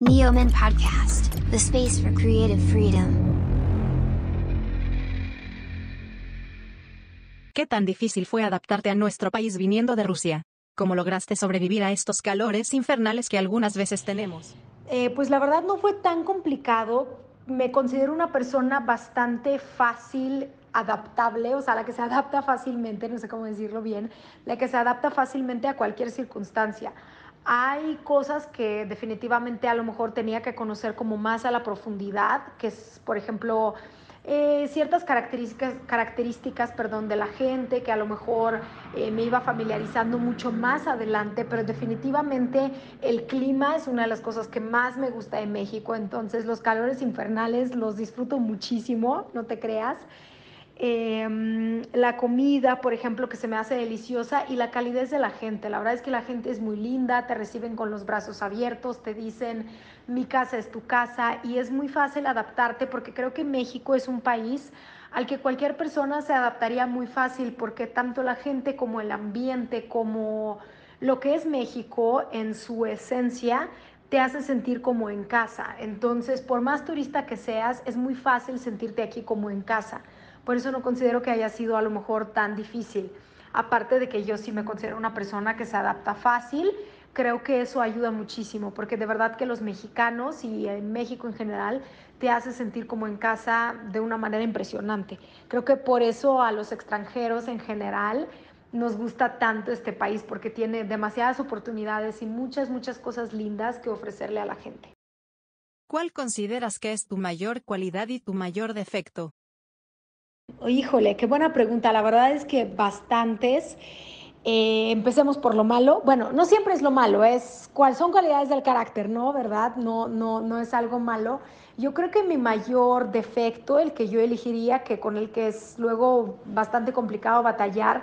Neoman Podcast, the space for creative freedom. ¿Qué tan difícil fue adaptarte a nuestro país viniendo de Rusia? ¿Cómo lograste sobrevivir a estos calores infernales que algunas veces tenemos? Eh, pues la verdad no fue tan complicado. Me considero una persona bastante fácil, adaptable, o sea, la que se adapta fácilmente, no sé cómo decirlo bien, la que se adapta fácilmente a cualquier circunstancia. Hay cosas que definitivamente a lo mejor tenía que conocer como más a la profundidad, que es, por ejemplo, eh, ciertas características, características perdón, de la gente que a lo mejor eh, me iba familiarizando mucho más adelante, pero definitivamente el clima es una de las cosas que más me gusta de México, entonces los calores infernales los disfruto muchísimo, no te creas. Em, la comida, por ejemplo, que se me hace deliciosa y la calidez de la gente. La verdad es que la gente es muy linda, te reciben con los brazos abiertos, te dicen mi casa es tu casa y es muy fácil adaptarte porque creo que México es un país al que cualquier persona se adaptaría muy fácil porque tanto la gente como el ambiente, como lo que es México en su esencia, te hace sentir como en casa. Entonces, por más turista que seas, es muy fácil sentirte aquí como en casa. Por eso no considero que haya sido a lo mejor tan difícil. Aparte de que yo sí me considero una persona que se adapta fácil, creo que eso ayuda muchísimo, porque de verdad que los mexicanos y en México en general te hace sentir como en casa de una manera impresionante. Creo que por eso a los extranjeros en general nos gusta tanto este país, porque tiene demasiadas oportunidades y muchas, muchas cosas lindas que ofrecerle a la gente. ¿Cuál consideras que es tu mayor cualidad y tu mayor defecto? Híjole, qué buena pregunta. La verdad es que bastantes. Eh, empecemos por lo malo. Bueno, no siempre es lo malo, es cuáles son cualidades del carácter, ¿no? ¿Verdad? No, no, no es algo malo. Yo creo que mi mayor defecto, el que yo elegiría, que con el que es luego bastante complicado batallar,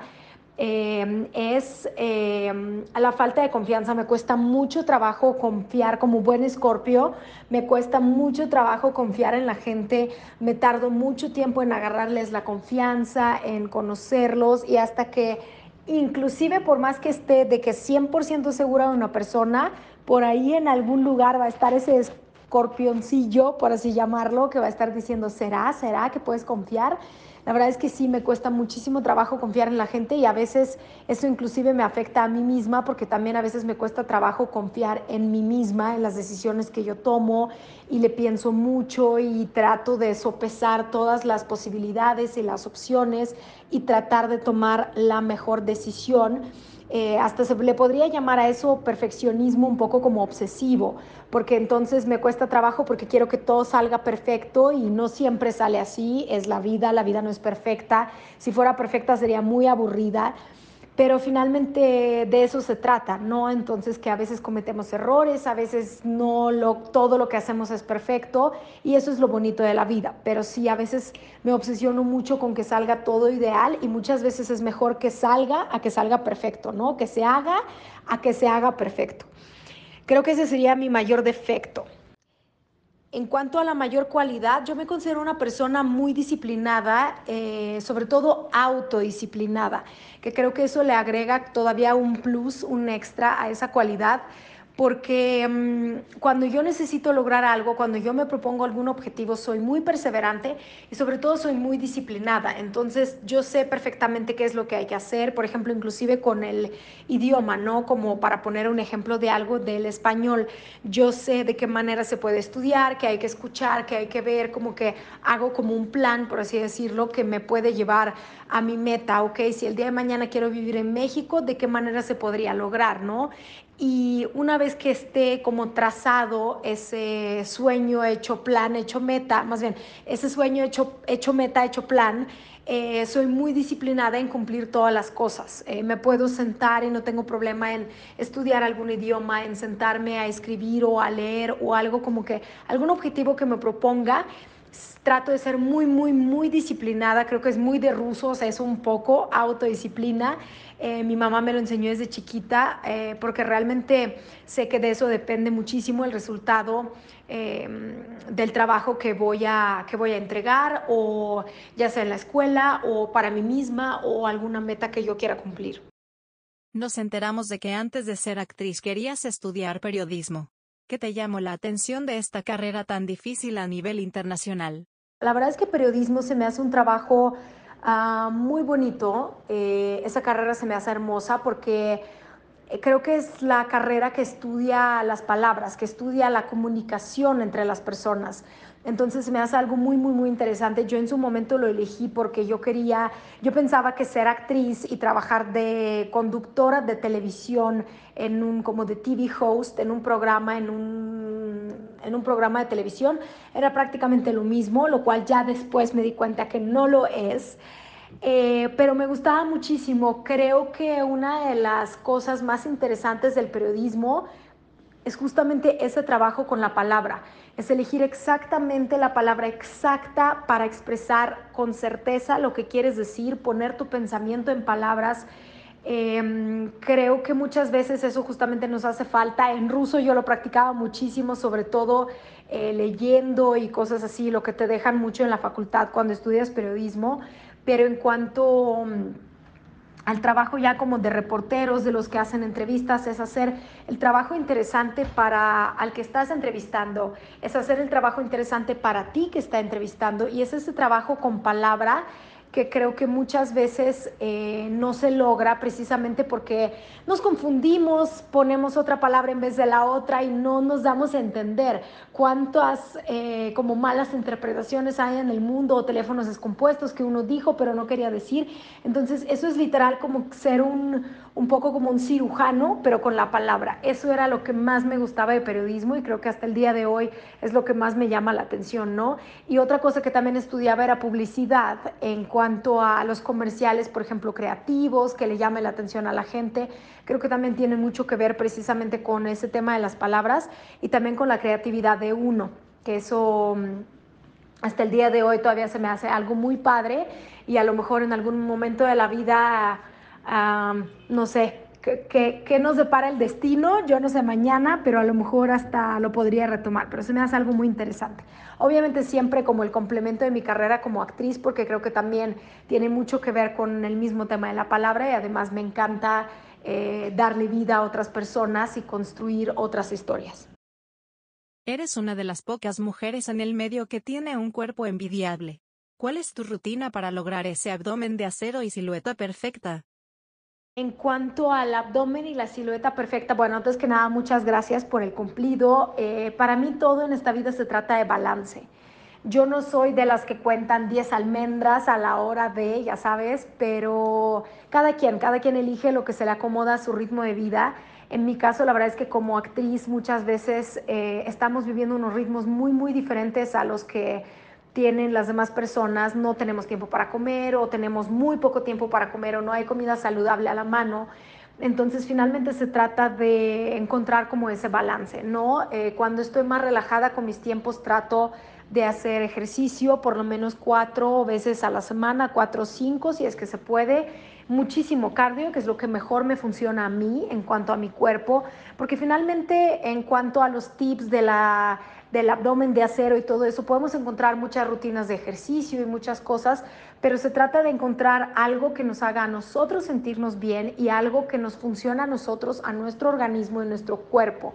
eh, es eh, la falta de confianza. Me cuesta mucho trabajo confiar como buen escorpio, me cuesta mucho trabajo confiar en la gente, me tardo mucho tiempo en agarrarles la confianza, en conocerlos y hasta que, inclusive por más que esté de que 100% segura de una persona, por ahí en algún lugar va a estar ese escorpioncillo, por así llamarlo, que va a estar diciendo, ¿será? ¿Será que puedes confiar? La verdad es que sí, me cuesta muchísimo trabajo confiar en la gente y a veces eso inclusive me afecta a mí misma porque también a veces me cuesta trabajo confiar en mí misma, en las decisiones que yo tomo y le pienso mucho y trato de sopesar todas las posibilidades y las opciones y tratar de tomar la mejor decisión. Eh, hasta se le podría llamar a eso perfeccionismo un poco como obsesivo, porque entonces me cuesta trabajo porque quiero que todo salga perfecto y no siempre sale así, es la vida, la vida no es perfecta, si fuera perfecta sería muy aburrida pero finalmente de eso se trata, ¿no? Entonces que a veces cometemos errores, a veces no lo, todo lo que hacemos es perfecto y eso es lo bonito de la vida, pero sí a veces me obsesiono mucho con que salga todo ideal y muchas veces es mejor que salga a que salga perfecto, ¿no? Que se haga a que se haga perfecto. Creo que ese sería mi mayor defecto. En cuanto a la mayor cualidad, yo me considero una persona muy disciplinada, eh, sobre todo autodisciplinada, que creo que eso le agrega todavía un plus, un extra a esa cualidad porque mm, cuando yo necesito lograr algo, cuando yo me propongo algún objetivo, soy muy perseverante y sobre todo soy muy disciplinada. Entonces yo sé perfectamente qué es lo que hay que hacer, por ejemplo, inclusive con el idioma, ¿no? Como para poner un ejemplo de algo del español, yo sé de qué manera se puede estudiar, qué hay que escuchar, qué hay que ver, como que hago como un plan, por así decirlo, que me puede llevar a mi meta, ¿ok? Si el día de mañana quiero vivir en México, ¿de qué manera se podría lograr, ¿no? Y una vez que esté como trazado ese sueño hecho plan, hecho meta, más bien, ese sueño hecho, hecho meta, hecho plan, eh, soy muy disciplinada en cumplir todas las cosas. Eh, me puedo sentar y no tengo problema en estudiar algún idioma, en sentarme a escribir o a leer o algo como que algún objetivo que me proponga trato de ser muy, muy, muy disciplinada, creo que es muy de ruso, o sea, es un poco autodisciplina. Eh, mi mamá me lo enseñó desde chiquita, eh, porque realmente sé que de eso depende muchísimo el resultado eh, del trabajo que voy, a, que voy a entregar, o ya sea en la escuela, o para mí misma, o alguna meta que yo quiera cumplir. Nos enteramos de que antes de ser actriz querías estudiar periodismo. ¿Qué te llamó la atención de esta carrera tan difícil a nivel internacional? La verdad es que periodismo se me hace un trabajo uh, muy bonito. Eh, esa carrera se me hace hermosa porque eh, creo que es la carrera que estudia las palabras, que estudia la comunicación entre las personas. Entonces me hace algo muy, muy, muy interesante. Yo en su momento lo elegí porque yo quería, yo pensaba que ser actriz y trabajar de conductora de televisión en un, como de TV host, en un programa, en un, en un programa de televisión, era prácticamente lo mismo, lo cual ya después me di cuenta que no lo es. Eh, pero me gustaba muchísimo. Creo que una de las cosas más interesantes del periodismo es justamente ese trabajo con la palabra, es elegir exactamente la palabra exacta para expresar con certeza lo que quieres decir, poner tu pensamiento en palabras. Em, creo que muchas veces eso justamente nos hace falta. En ruso yo lo practicaba muchísimo, sobre todo eh, leyendo y cosas así, lo que te dejan mucho en la facultad cuando estudias periodismo. Pero en cuanto al trabajo ya como de reporteros, de los que hacen entrevistas, es hacer el trabajo interesante para al que estás entrevistando, es hacer el trabajo interesante para ti que está entrevistando y es ese trabajo con palabra que creo que muchas veces eh, no se logra precisamente porque nos confundimos, ponemos otra palabra en vez de la otra y no nos damos a entender cuántas eh, como malas interpretaciones hay en el mundo o teléfonos descompuestos que uno dijo pero no quería decir. Entonces eso es literal como ser un, un poco como un cirujano, pero con la palabra. Eso era lo que más me gustaba de periodismo y creo que hasta el día de hoy es lo que más me llama la atención, ¿no? Y otra cosa que también estudiaba era publicidad en cuanto a los comerciales, por ejemplo, creativos, que le llame la atención a la gente. Creo que también tiene mucho que ver precisamente con ese tema de las palabras y también con la creatividad de uno, que eso mm, hasta el día de hoy todavía se me hace algo muy padre y a lo mejor en algún momento de la vida no sé, ¿qué, nos depara el destino? Yo no sé mañana, pero a lo mejor hasta lo podría retomar, pero se me hace algo muy interesante. Obviamente siempre como el complemento de mi carrera como actriz, porque creo que también tiene mucho que ver con el mismo tema de la palabra y además me encanta eh, darle vida a otras personas y construir otras historias. Eres una de las pocas mujeres en el medio que tiene un cuerpo envidiable. ¿Cuál es tu rutina para lograr ese abdomen de acero y silueta perfecta? En cuanto al abdomen y la silueta perfecta, bueno, antes que nada, muchas gracias por el cumplido. Eh, para mí todo en esta vida se trata de balance. Yo no soy de las que cuentan 10 almendras a la hora de, ya sabes, pero cada quien, cada quien elige lo que se le acomoda a su ritmo de vida. En mi caso, la verdad es que como actriz muchas veces eh, estamos viviendo unos ritmos muy, muy diferentes a los que tienen las demás personas, no tenemos tiempo para comer o tenemos muy poco tiempo para comer o no hay comida saludable a la mano. Entonces finalmente se trata de encontrar como ese balance, ¿no? Eh, cuando estoy más relajada con mis tiempos trato de hacer ejercicio por lo menos cuatro veces a la semana, cuatro o cinco si es que se puede. Muchísimo cardio, que es lo que mejor me funciona a mí en cuanto a mi cuerpo, porque finalmente en cuanto a los tips del abdomen de acero y todo eso, podemos encontrar muchas rutinas de ejercicio y muchas cosas, pero se trata de encontrar algo que nos haga a nosotros sentirnos bien y algo que nos funcione a nosotros, a nuestro organismo y nuestro cuerpo.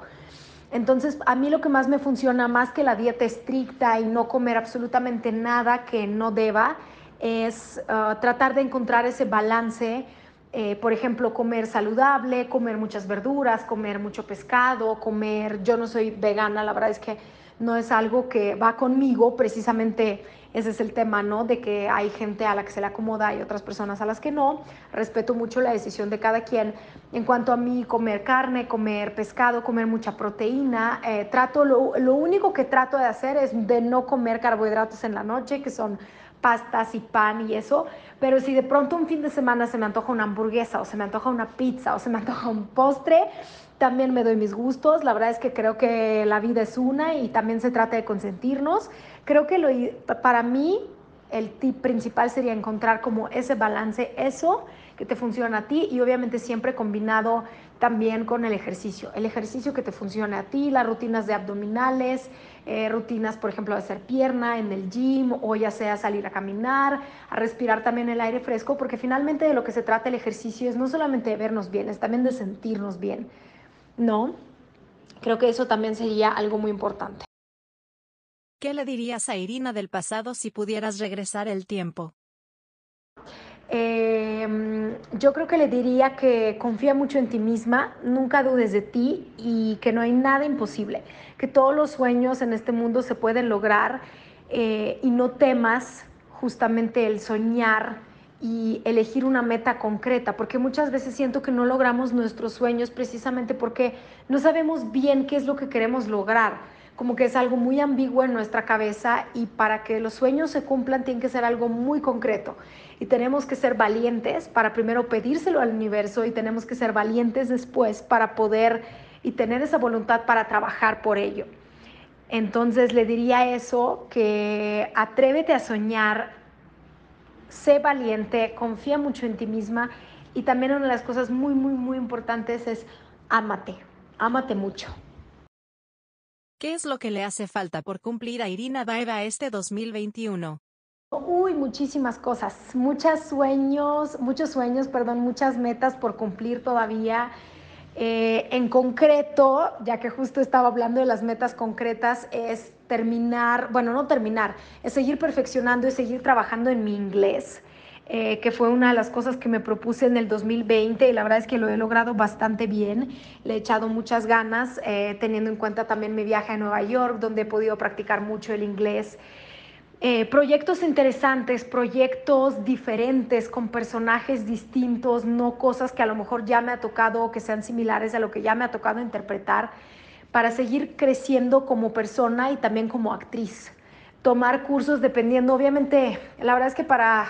Entonces, a mí lo que más me funciona, más que la dieta estricta y no comer absolutamente nada que no deba, es uh, tratar de encontrar ese balance. Eh, por ejemplo, comer saludable, comer muchas verduras, comer mucho pescado, comer, yo no soy vegana, la verdad es que no es algo que va conmigo, precisamente ese es el tema, ¿no? De que hay gente a la que se le acomoda y otras personas a las que no. Respeto mucho la decisión de cada quien. En cuanto a mí, comer carne, comer pescado, comer mucha proteína, eh, trato, lo, lo único que trato de hacer es de no comer carbohidratos en la noche, que son pastas y pan y eso, pero si de pronto un fin de semana se me antoja una hamburguesa o se me antoja una pizza o se me antoja un postre, también me doy mis gustos. La verdad es que creo que la vida es una y también se trata de consentirnos. Creo que lo, para mí el tip principal sería encontrar como ese balance, eso que te funciona a ti y obviamente siempre combinado también con el ejercicio. El ejercicio que te funcione a ti, las rutinas de abdominales, eh, rutinas, por ejemplo, de hacer pierna en el gym o ya sea salir a caminar, a respirar también el aire fresco, porque finalmente de lo que se trata el ejercicio es no solamente de vernos bien, es también de sentirnos bien. ¿no? creo que eso también sería algo muy importante. ¿Qué le dirías a Irina del pasado si pudieras regresar el tiempo? Eh, yo creo que le diría que confía mucho en ti misma, nunca dudes de ti y que no hay nada imposible, que todos los sueños en este mundo se pueden lograr eh, y no temas justamente el soñar y elegir una meta concreta, porque muchas veces siento que no logramos nuestros sueños precisamente porque no sabemos bien qué es lo que queremos lograr como que es algo muy ambiguo en nuestra cabeza y para que los sueños se cumplan tiene que ser algo muy concreto y tenemos que ser valientes para primero pedírselo al universo y tenemos que ser valientes después para poder y tener esa voluntad para trabajar por ello. Entonces le diría eso, que atrévete a soñar, sé valiente, confía mucho en ti misma y también una de las cosas muy, muy, muy importantes es ámate, ámate mucho. ¿Qué es lo que le hace falta por cumplir a Irina Baeva este 2021? Uy, muchísimas cosas, muchos sueños, muchos sueños, perdón, muchas metas por cumplir todavía. Eh, en concreto, ya que justo estaba hablando de las metas concretas, es terminar, bueno, no terminar, es seguir perfeccionando y seguir trabajando en mi inglés. Eh, que fue una de las cosas que me propuse en el 2020 y la verdad es que lo he logrado bastante bien. Le he echado muchas ganas, eh, teniendo en cuenta también mi viaje a Nueva York, donde he podido practicar mucho el inglés. Eh, proyectos interesantes, proyectos diferentes, con personajes distintos, no cosas que a lo mejor ya me ha tocado o que sean similares a lo que ya me ha tocado interpretar, para seguir creciendo como persona y también como actriz. Tomar cursos dependiendo, obviamente, la verdad es que para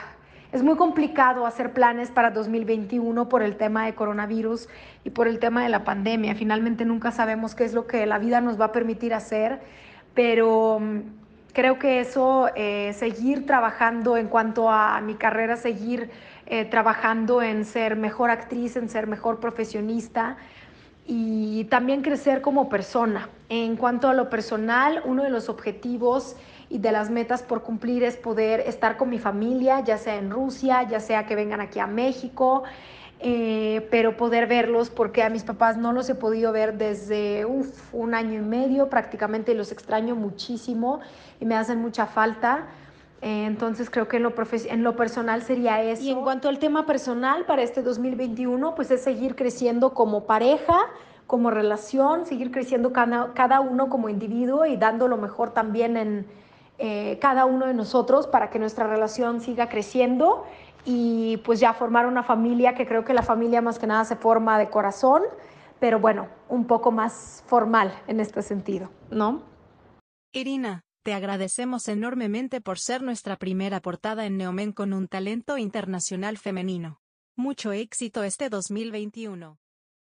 es muy complicado hacer planes para 2021 por el tema de coronavirus y por el tema de la pandemia. Finalmente nunca sabemos qué es lo que la vida nos va a permitir hacer, pero mm, creo que eso, eh, seguir trabajando en cuanto a mi carrera, seguir eh, trabajando en ser mejor actriz, en ser mejor profesionista y también crecer como persona. En cuanto a lo personal, uno de los objetivos y de las metas por cumplir es poder estar con mi familia, ya sea en Rusia, ya sea que vengan aquí a México, eh, pero poder verlos porque a mis papás no los he podido ver desde un año y medio prácticamente los extraño muchísimo y me hacen mucha falta. Eh, entonces creo que en lo, en lo personal sería eso. Y en cuanto al tema personal para este 2021, pues es seguir creciendo como pareja, como relación, seguir creciendo cada, cada uno como individuo y dando lo mejor también en, eh, cada uno de nosotros para que nuestra relación siga creciendo y pues ya formar una familia que creo que la familia más que nada se forma de corazón, pero bueno, un poco más formal en este sentido, ¿no? Irina, te agradecemos enormemente por ser nuestra primera portada en Neomen con un talento internacional femenino. Mucho éxito este 2021.